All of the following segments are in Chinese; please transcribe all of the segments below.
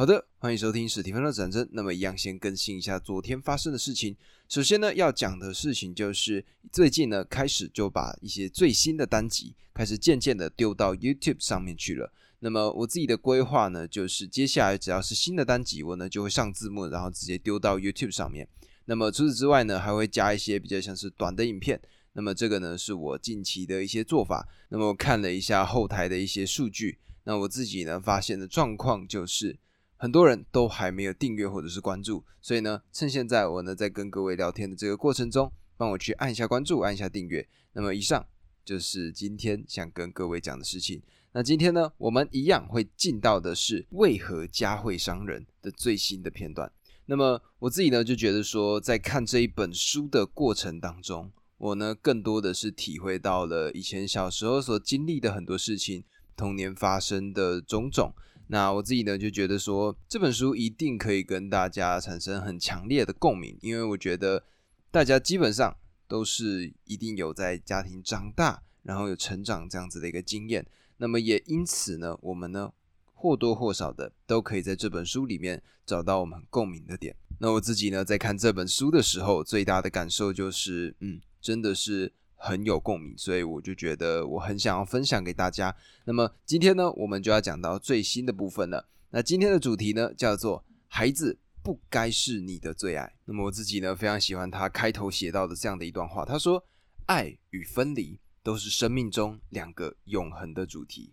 好的，欢迎收听史蒂芬的战争。那么，一样先更新一下昨天发生的事情。首先呢，要讲的事情就是最近呢，开始就把一些最新的单集开始渐渐的丢到 YouTube 上面去了。那么，我自己的规划呢，就是接下来只要是新的单集，我呢就会上字幕，然后直接丢到 YouTube 上面。那么除此之外呢，还会加一些比较像是短的影片。那么这个呢，是我近期的一些做法。那么我看了一下后台的一些数据，那我自己呢发现的状况就是。很多人都还没有订阅或者是关注，所以呢，趁现在我呢在跟各位聊天的这个过程中，帮我去按一下关注，按一下订阅。那么以上就是今天想跟各位讲的事情。那今天呢，我们一样会进到的是为何家会伤人的最新的片段。那么我自己呢就觉得说，在看这一本书的过程当中，我呢更多的是体会到了以前小时候所经历的很多事情，童年发生的种种。那我自己呢就觉得说这本书一定可以跟大家产生很强烈的共鸣，因为我觉得大家基本上都是一定有在家庭长大，然后有成长这样子的一个经验。那么也因此呢，我们呢或多或少的都可以在这本书里面找到我们共鸣的点。那我自己呢在看这本书的时候，最大的感受就是，嗯，真的是。很有共鸣，所以我就觉得我很想要分享给大家。那么今天呢，我们就要讲到最新的部分了。那今天的主题呢，叫做“孩子不该是你的最爱”。那么我自己呢，非常喜欢他开头写到的这样的一段话。他说：“爱与分离都是生命中两个永恒的主题。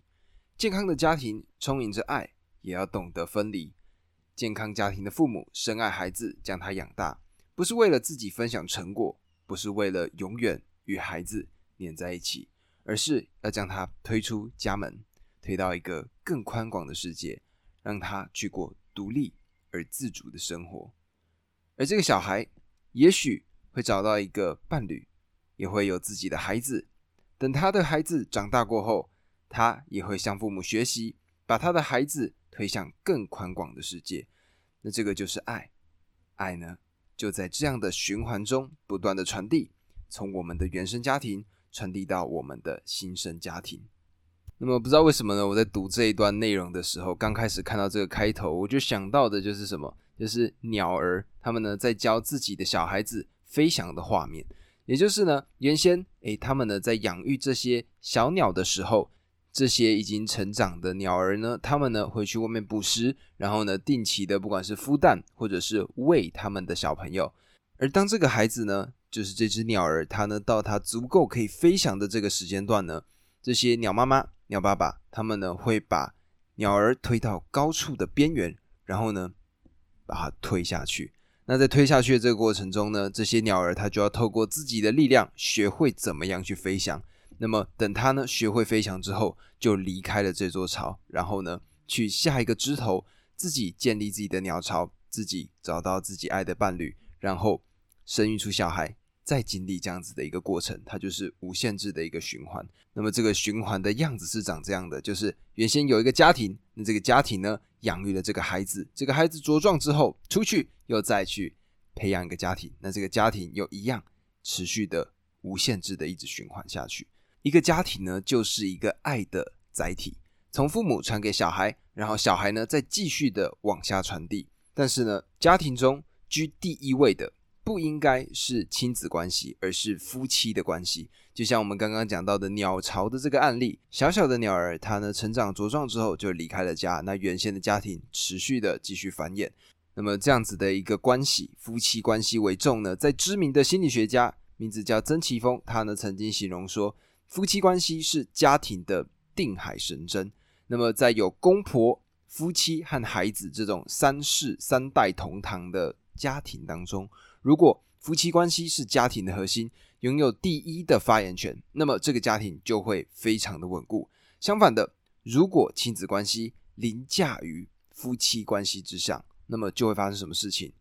健康的家庭充盈着爱，也要懂得分离。健康家庭的父母深爱孩子，将他养大，不是为了自己分享成果，不是为了永远。”与孩子黏在一起，而是要将他推出家门，推到一个更宽广的世界，让他去过独立而自主的生活。而这个小孩也许会找到一个伴侣，也会有自己的孩子。等他的孩子长大过后，他也会向父母学习，把他的孩子推向更宽广的世界。那这个就是爱，爱呢就在这样的循环中不断的传递。从我们的原生家庭传递到我们的新生家庭。那么不知道为什么呢？我在读这一段内容的时候，刚开始看到这个开头，我就想到的就是什么？就是鸟儿他们呢在教自己的小孩子飞翔的画面。也就是呢，原先诶他们呢在养育这些小鸟的时候，这些已经成长的鸟儿呢，他们呢会去外面捕食，然后呢定期的不管是孵蛋或者是喂他们的小朋友。而当这个孩子呢，就是这只鸟儿，它呢到它足够可以飞翔的这个时间段呢，这些鸟妈妈、鸟爸爸，他们呢会把鸟儿推到高处的边缘，然后呢把它推下去。那在推下去的这个过程中呢，这些鸟儿它就要透过自己的力量，学会怎么样去飞翔。那么等它呢学会飞翔之后，就离开了这座巢，然后呢去下一个枝头，自己建立自己的鸟巢，自己找到自己爱的伴侣，然后。生育出小孩，再经历这样子的一个过程，它就是无限制的一个循环。那么这个循环的样子是长这样的：就是原先有一个家庭，那这个家庭呢养育了这个孩子，这个孩子茁壮之后出去又再去培养一个家庭，那这个家庭又一样持续的无限制的一直循环下去。一个家庭呢就是一个爱的载体，从父母传给小孩，然后小孩呢再继续的往下传递。但是呢，家庭中居第一位的。不应该是亲子关系，而是夫妻的关系。就像我们刚刚讲到的鸟巢的这个案例，小小的鸟儿，它呢成长茁壮之后就离开了家，那原先的家庭持续的继续繁衍。那么这样子的一个关系，夫妻关系为重呢，在知名的心理学家，名字叫曾奇峰，他呢曾经形容说，夫妻关系是家庭的定海神针。那么在有公婆、夫妻和孩子这种三世三代同堂的家庭当中。如果夫妻关系是家庭的核心，拥有第一的发言权，那么这个家庭就会非常的稳固。相反的，如果亲子关系凌驾于夫妻关系之上，那么就会发生什么事情？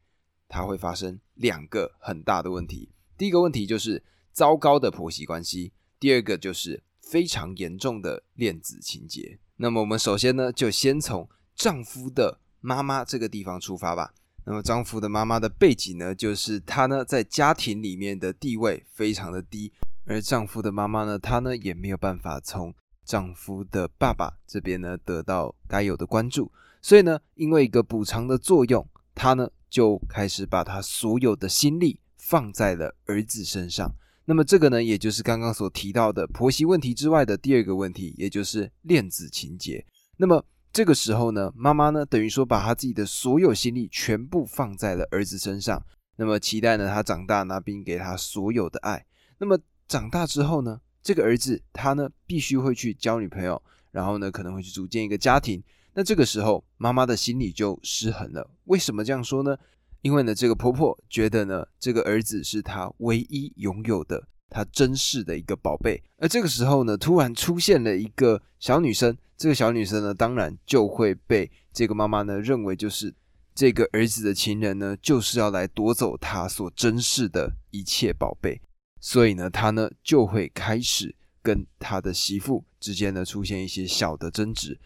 它会发生两个很大的问题。第一个问题就是糟糕的婆媳关系，第二个就是非常严重的恋子情节。那么我们首先呢，就先从丈夫的妈妈这个地方出发吧。那么丈夫的妈妈的背景呢，就是她呢在家庭里面的地位非常的低，而丈夫的妈妈呢，她呢也没有办法从丈夫的爸爸这边呢得到该有的关注。所以呢，因为一个补偿的作用，她呢就开始把她所有的心力放在了儿子身上。那么这个呢，也就是刚刚所提到的婆媳问题之外的第二个问题，也就是恋子情节。那么这个时候呢，妈妈呢等于说把她自己的所有心力全部放在了儿子身上，那么期待呢他长大呢，并给他所有的爱。那么长大之后呢，这个儿子他呢必须会去交女朋友，然后呢可能会去组建一个家庭。那这个时候妈妈的心里就失衡了。为什么这样说呢？因为呢，这个婆婆觉得呢，这个儿子是她唯一拥有的、他珍视的一个宝贝。而这个时候呢，突然出现了一个小女生，这个小女生呢，当然就会被这个妈妈呢认为就是这个儿子的情人呢，就是要来夺走他所珍视的一切宝贝。所以呢，他呢就会开始跟他的媳妇之间呢出现一些小的争执。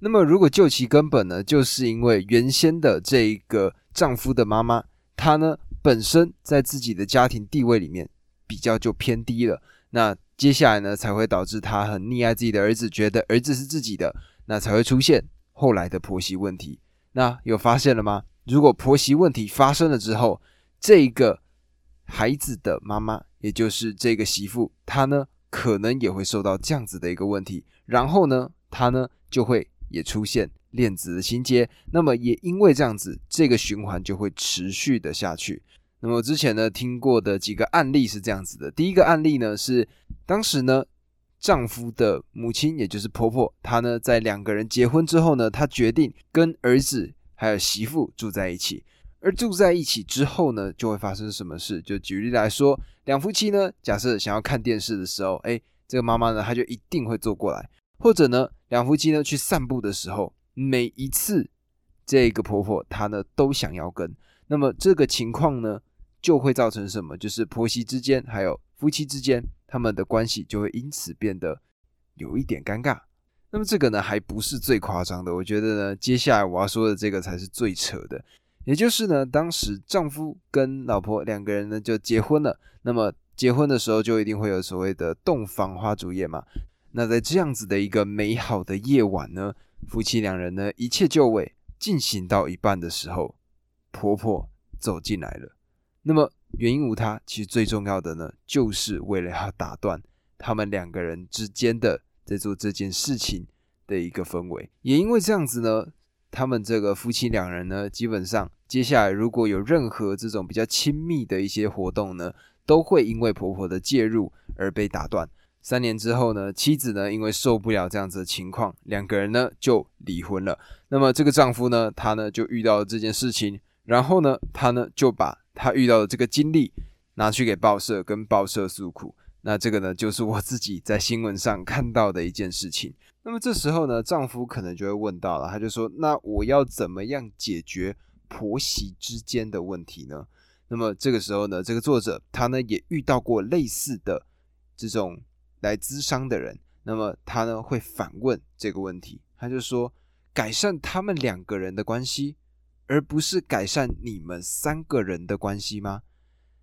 那么，如果就其根本呢，就是因为原先的这一个丈夫的妈妈，她呢本身在自己的家庭地位里面比较就偏低了，那接下来呢才会导致他很溺爱自己的儿子，觉得儿子是自己的，那才会出现后来的婆媳问题。那有发现了吗？如果婆媳问题发生了之后，这个孩子的妈妈，也就是这个媳妇，她呢可能也会受到这样子的一个问题，然后呢，她呢就会。也出现恋子的情节，那么也因为这样子，这个循环就会持续的下去。那么之前呢听过的几个案例是这样子的，第一个案例呢是当时呢丈夫的母亲，也就是婆婆，她呢在两个人结婚之后呢，她决定跟儿子还有媳妇住在一起，而住在一起之后呢，就会发生什么事？就举例来说，两夫妻呢，假设想要看电视的时候，哎，这个妈妈呢，她就一定会坐过来。或者呢，两夫妻呢去散步的时候，每一次这个婆婆她呢都想要跟，那么这个情况呢就会造成什么？就是婆媳之间还有夫妻之间，他们的关系就会因此变得有一点尴尬。那么这个呢还不是最夸张的，我觉得呢接下来我要说的这个才是最扯的，也就是呢当时丈夫跟老婆两个人呢就结婚了，那么结婚的时候就一定会有所谓的洞房花烛夜嘛。那在这样子的一个美好的夜晚呢，夫妻两人呢一切就位，进行到一半的时候，婆婆走进来了。那么原因无他，其实最重要的呢，就是为了要打断他们两个人之间的在做这件事情的一个氛围。也因为这样子呢，他们这个夫妻两人呢，基本上接下来如果有任何这种比较亲密的一些活动呢，都会因为婆婆的介入而被打断。三年之后呢，妻子呢因为受不了这样子的情况，两个人呢就离婚了。那么这个丈夫呢，他呢就遇到了这件事情，然后呢，他呢就把他遇到的这个经历拿去给报社，跟报社诉苦。那这个呢，就是我自己在新闻上看到的一件事情。那么这时候呢，丈夫可能就会问到了，他就说：“那我要怎么样解决婆媳之间的问题呢？”那么这个时候呢，这个作者他呢也遇到过类似的这种。来咨商的人，那么他呢会反问这个问题，他就说：改善他们两个人的关系，而不是改善你们三个人的关系吗？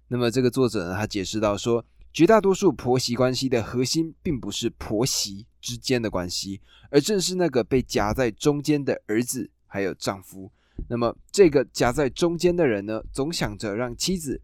那么这个作者呢，他解释到说，绝大多数婆媳关系的核心，并不是婆媳之间的关系，而正是那个被夹在中间的儿子还有丈夫。那么这个夹在中间的人呢，总想着让妻子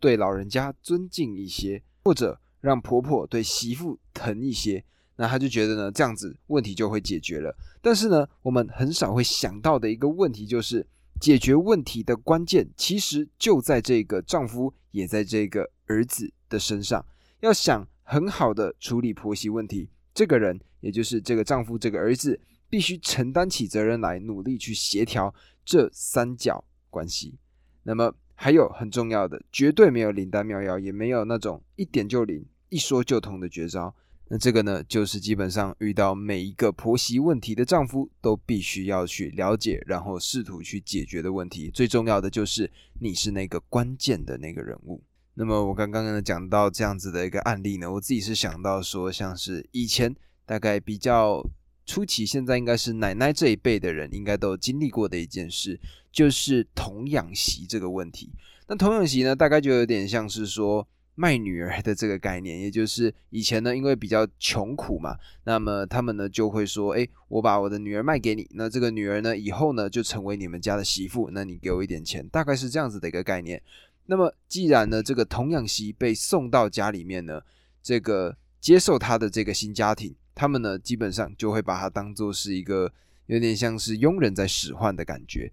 对老人家尊敬一些，或者。让婆婆对媳妇疼一些，那他就觉得呢，这样子问题就会解决了。但是呢，我们很少会想到的一个问题就是，解决问题的关键其实就在这个丈夫，也在这个儿子的身上。要想很好的处理婆媳问题，这个人也就是这个丈夫，这个儿子必须承担起责任来，努力去协调这三角关系。那么还有很重要的，绝对没有灵丹妙药，也没有那种一点就灵。一说就通的绝招，那这个呢，就是基本上遇到每一个婆媳问题的丈夫都必须要去了解，然后试图去解决的问题。最重要的就是你是那个关键的那个人物。那么我刚刚呢讲到这样子的一个案例呢，我自己是想到说，像是以前大概比较初期，现在应该是奶奶这一辈的人应该都经历过的一件事，就是童养媳这个问题。那童养媳呢，大概就有点像是说。卖女儿的这个概念，也就是以前呢，因为比较穷苦嘛，那么他们呢就会说，哎，我把我的女儿卖给你，那这个女儿呢以后呢就成为你们家的媳妇，那你给我一点钱，大概是这样子的一个概念。那么既然呢这个童养媳被送到家里面呢，这个接受他的这个新家庭，他们呢基本上就会把他当做是一个有点像是佣人在使唤的感觉，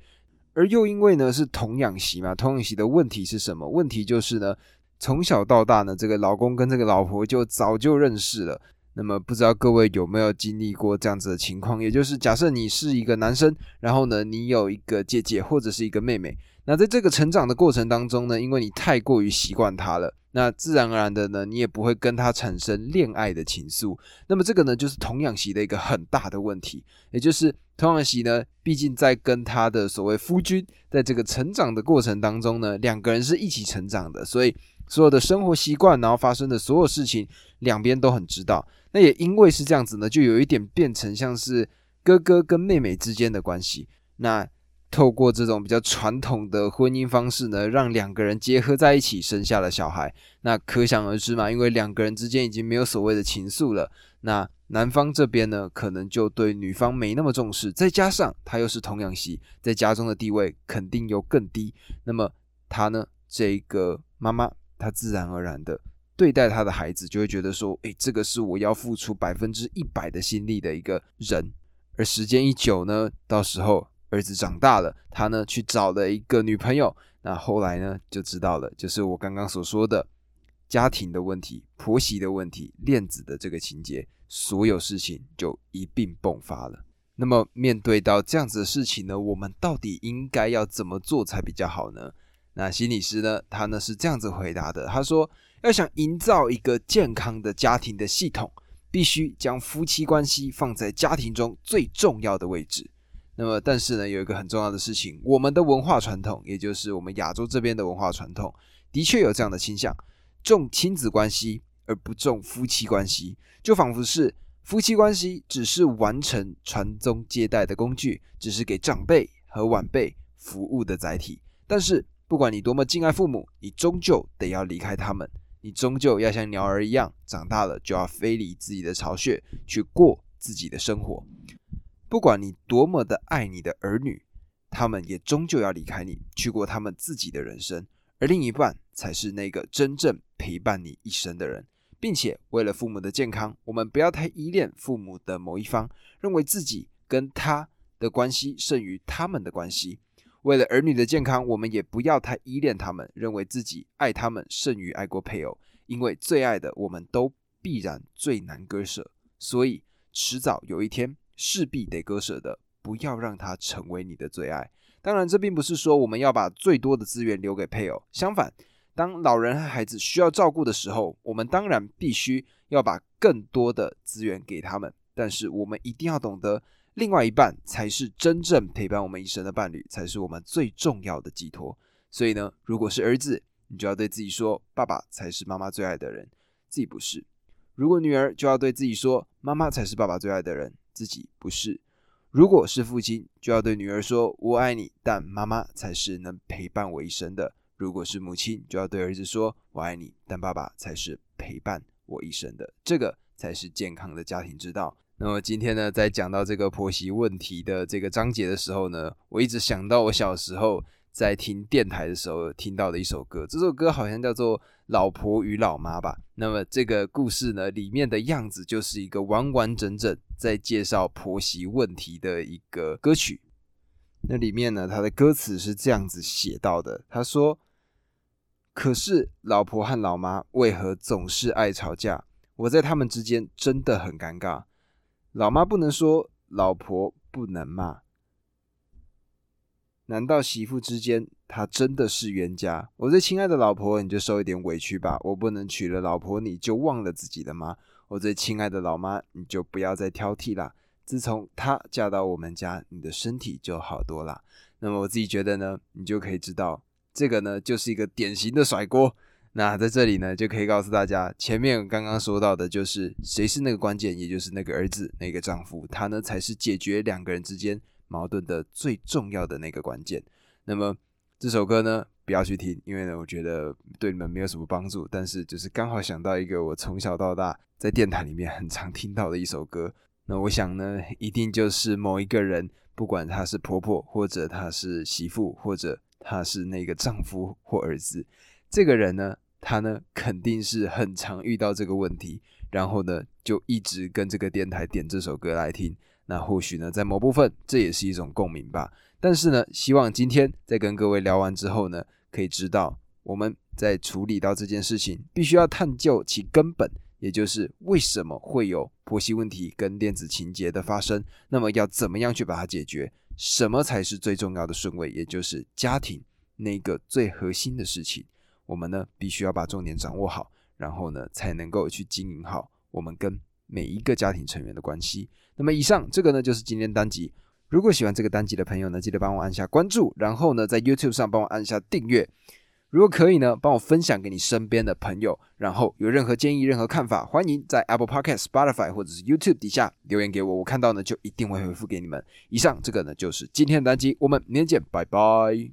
而又因为呢是童养媳嘛，童养媳的问题是什么？问题就是呢。从小到大呢，这个老公跟这个老婆就早就认识了。那么不知道各位有没有经历过这样子的情况？也就是假设你是一个男生，然后呢，你有一个姐姐或者是一个妹妹。那在这个成长的过程当中呢，因为你太过于习惯她了，那自然而然的呢，你也不会跟她产生恋爱的情愫。那么这个呢，就是童养媳的一个很大的问题。也就是童养媳呢，毕竟在跟他的所谓夫君在这个成长的过程当中呢，两个人是一起成长的，所以。所有的生活习惯，然后发生的所有事情，两边都很知道。那也因为是这样子呢，就有一点变成像是哥哥跟妹妹之间的关系。那透过这种比较传统的婚姻方式呢，让两个人结合在一起，生下了小孩。那可想而知嘛，因为两个人之间已经没有所谓的情愫了。那男方这边呢，可能就对女方没那么重视，再加上他又是童养媳，在家中的地位肯定又更低。那么他呢，这个妈妈。他自然而然的对待他的孩子，就会觉得说：“诶，这个是我要付出百分之一百的心力的一个人。”而时间一久呢，到时候儿子长大了，他呢去找了一个女朋友，那后来呢就知道了，就是我刚刚所说的家庭的问题、婆媳的问题、恋子的这个情节，所有事情就一并迸发了。那么面对到这样子的事情呢，我们到底应该要怎么做才比较好呢？那心理师呢？他呢是这样子回答的：他说，要想营造一个健康的家庭的系统，必须将夫妻关系放在家庭中最重要的位置。那么，但是呢，有一个很重要的事情，我们的文化传统，也就是我们亚洲这边的文化传统，的确有这样的倾向，重亲子关系而不重夫妻关系，就仿佛是夫妻关系只是完成传宗接代的工具，只是给长辈和晚辈服务的载体，但是。不管你多么敬爱父母，你终究得要离开他们。你终究要像鸟儿一样，长大了就要飞离自己的巢穴，去过自己的生活。不管你多么的爱你的儿女，他们也终究要离开你，去过他们自己的人生。而另一半才是那个真正陪伴你一生的人，并且为了父母的健康，我们不要太依恋父母的某一方，认为自己跟他的关系胜于他们的关系。为了儿女的健康，我们也不要太依恋他们，认为自己爱他们胜于爱过配偶，因为最爱的我们都必然最难割舍，所以迟早有一天势必得割舍的，不要让他成为你的最爱。当然，这并不是说我们要把最多的资源留给配偶，相反，当老人和孩子需要照顾的时候，我们当然必须要把更多的资源给他们，但是我们一定要懂得。另外一半才是真正陪伴我们一生的伴侣，才是我们最重要的寄托。所以呢，如果是儿子，你就要对自己说：“爸爸才是妈妈最爱的人，自己不是。”如果女儿，就要对自己说：“妈妈才是爸爸最爱的人，自己不是。”如果是父亲，就要对女儿说：“我爱你，但妈妈才是能陪伴我一生的。”如果是母亲，就要对儿子说：“我爱你，但爸爸才是陪伴我一生的。”这个才是健康的家庭之道。那么今天呢，在讲到这个婆媳问题的这个章节的时候呢，我一直想到我小时候在听电台的时候听到的一首歌，这首歌好像叫做《老婆与老妈》吧。那么这个故事呢，里面的样子就是一个完完整整在介绍婆媳问题的一个歌曲。那里面呢，它的歌词是这样子写到的：他说，可是老婆和老妈为何总是爱吵架？我在他们之间真的很尴尬。老妈不能说，老婆不能骂。难道媳妇之间，她真的是冤家？我最亲爱的老婆，你就受一点委屈吧。我不能娶了老婆，你就忘了自己的妈。我最亲爱的老妈，你就不要再挑剔啦。自从她嫁到我们家，你的身体就好多了。那么我自己觉得呢，你就可以知道，这个呢，就是一个典型的甩锅。那在这里呢，就可以告诉大家，前面刚刚说到的，就是谁是那个关键，也就是那个儿子，那个丈夫，他呢才是解决两个人之间矛盾的最重要的那个关键。那么这首歌呢，不要去听，因为呢，我觉得对你们没有什么帮助。但是就是刚好想到一个我从小到大在电台里面很常听到的一首歌，那我想呢，一定就是某一个人，不管他是婆婆，或者他是媳妇，或者他是那个丈夫或儿子，这个人呢，他呢肯定是很常遇到这个问题，然后呢就一直跟这个电台点这首歌来听。那或许呢，在某部分这也是一种共鸣吧。但是呢，希望今天在跟各位聊完之后呢，可以知道我们在处理到这件事情，必须要探究其根本，也就是为什么会有婆媳问题跟恋子情节的发生。那么要怎么样去把它解决？什么才是最重要的顺位？也就是家庭那个最核心的事情，我们呢必须要把重点掌握好，然后呢才能够去经营好我们跟每一个家庭成员的关系。那么以上这个呢，就是今天单集。如果喜欢这个单集的朋友呢，记得帮我按下关注，然后呢，在 YouTube 上帮我按下订阅。如果可以呢，帮我分享给你身边的朋友。然后有任何建议、任何看法，欢迎在 Apple Podcast、Spotify 或者是 YouTube 底下留言给我，我看到呢就一定会回复给你们。以上这个呢，就是今天的单集，我们明天见，拜拜。